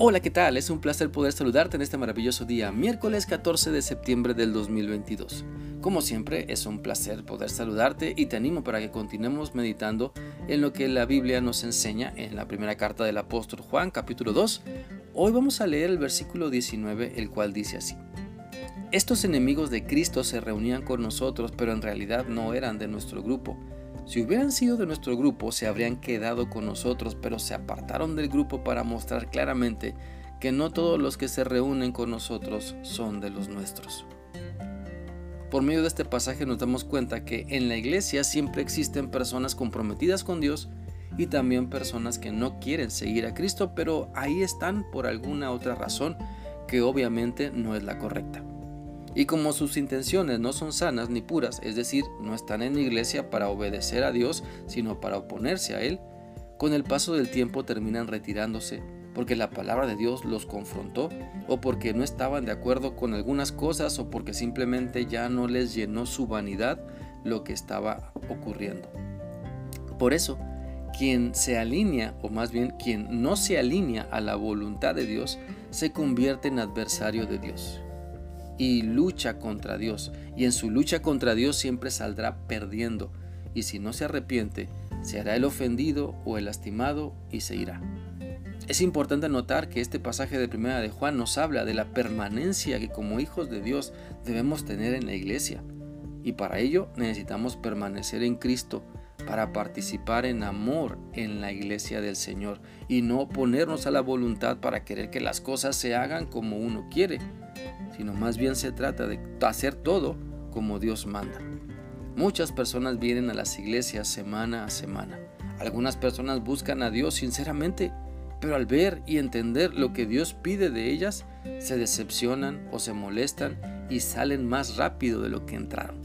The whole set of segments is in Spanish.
Hola, ¿qué tal? Es un placer poder saludarte en este maravilloso día, miércoles 14 de septiembre del 2022. Como siempre, es un placer poder saludarte y te animo para que continuemos meditando en lo que la Biblia nos enseña en la primera carta del apóstol Juan, capítulo 2. Hoy vamos a leer el versículo 19, el cual dice así. Estos enemigos de Cristo se reunían con nosotros, pero en realidad no eran de nuestro grupo si hubieran sido de nuestro grupo, se habrían quedado con nosotros, pero se apartaron del grupo para mostrar claramente que no todos los que se reúnen con nosotros son de los nuestros. Por medio de este pasaje nos damos cuenta que en la iglesia siempre existen personas comprometidas con Dios y también personas que no quieren seguir a Cristo, pero ahí están por alguna otra razón que obviamente no es la correcta. Y como sus intenciones no son sanas ni puras, es decir, no están en la iglesia para obedecer a Dios, sino para oponerse a Él, con el paso del tiempo terminan retirándose porque la palabra de Dios los confrontó o porque no estaban de acuerdo con algunas cosas o porque simplemente ya no les llenó su vanidad lo que estaba ocurriendo. Por eso, quien se alinea, o más bien quien no se alinea a la voluntad de Dios, se convierte en adversario de Dios y lucha contra Dios. Y en su lucha contra Dios siempre saldrá perdiendo. Y si no se arrepiente, se hará el ofendido o el lastimado y se irá. Es importante notar que este pasaje de Primera de Juan nos habla de la permanencia que como hijos de Dios debemos tener en la iglesia. Y para ello necesitamos permanecer en Cristo para participar en amor en la iglesia del Señor y no oponernos a la voluntad para querer que las cosas se hagan como uno quiere, sino más bien se trata de hacer todo como Dios manda. Muchas personas vienen a las iglesias semana a semana. Algunas personas buscan a Dios sinceramente, pero al ver y entender lo que Dios pide de ellas, se decepcionan o se molestan y salen más rápido de lo que entraron.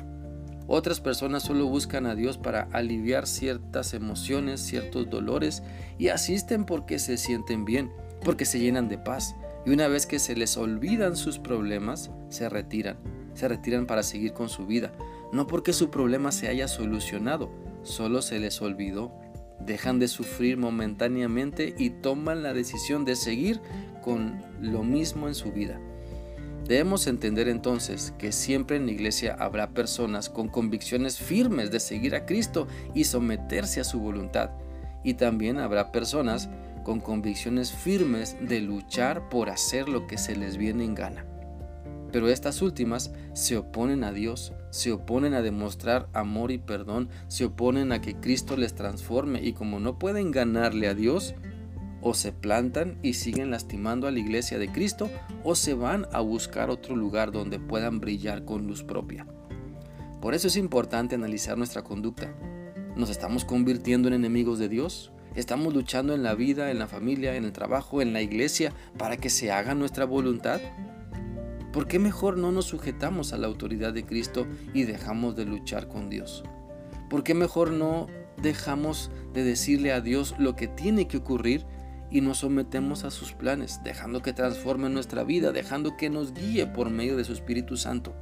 Otras personas solo buscan a Dios para aliviar ciertas emociones, ciertos dolores y asisten porque se sienten bien, porque se llenan de paz, y una vez que se les olvidan sus problemas, se retiran. Se retiran para seguir con su vida. No porque su problema se haya solucionado, solo se les olvidó. Dejan de sufrir momentáneamente y toman la decisión de seguir con lo mismo en su vida. Debemos entender entonces que siempre en la iglesia habrá personas con convicciones firmes de seguir a Cristo y someterse a su voluntad. Y también habrá personas con convicciones firmes de luchar por hacer lo que se les viene en gana. Pero estas últimas se oponen a Dios, se oponen a demostrar amor y perdón, se oponen a que Cristo les transforme y como no pueden ganarle a Dios, o se plantan y siguen lastimando a la iglesia de Cristo, o se van a buscar otro lugar donde puedan brillar con luz propia. Por eso es importante analizar nuestra conducta. ¿Nos estamos convirtiendo en enemigos de Dios? Estamos luchando en la vida, en la familia, en el trabajo, en la iglesia, para que se haga nuestra voluntad. ¿Por qué mejor no nos sujetamos a la autoridad de Cristo y dejamos de luchar con Dios? ¿Por qué mejor no dejamos de decirle a Dios lo que tiene que ocurrir y nos sometemos a sus planes, dejando que transforme nuestra vida, dejando que nos guíe por medio de su Espíritu Santo?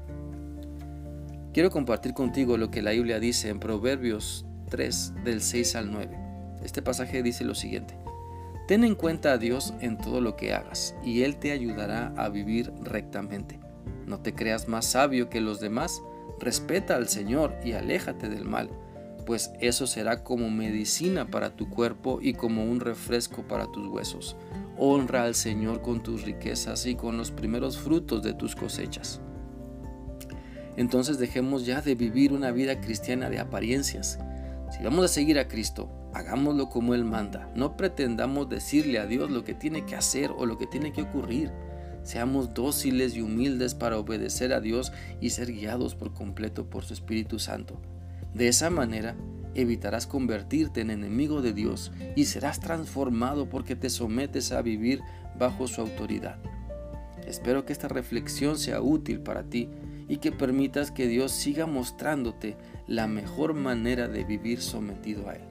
Quiero compartir contigo lo que la Biblia dice en Proverbios 3 del 6 al 9. Este pasaje dice lo siguiente. Ten en cuenta a Dios en todo lo que hagas, y Él te ayudará a vivir rectamente. No te creas más sabio que los demás, respeta al Señor y aléjate del mal, pues eso será como medicina para tu cuerpo y como un refresco para tus huesos. Honra al Señor con tus riquezas y con los primeros frutos de tus cosechas. Entonces dejemos ya de vivir una vida cristiana de apariencias. Si vamos a seguir a Cristo, Hagámoslo como Él manda. No pretendamos decirle a Dios lo que tiene que hacer o lo que tiene que ocurrir. Seamos dóciles y humildes para obedecer a Dios y ser guiados por completo por su Espíritu Santo. De esa manera evitarás convertirte en enemigo de Dios y serás transformado porque te sometes a vivir bajo su autoridad. Espero que esta reflexión sea útil para ti y que permitas que Dios siga mostrándote la mejor manera de vivir sometido a Él.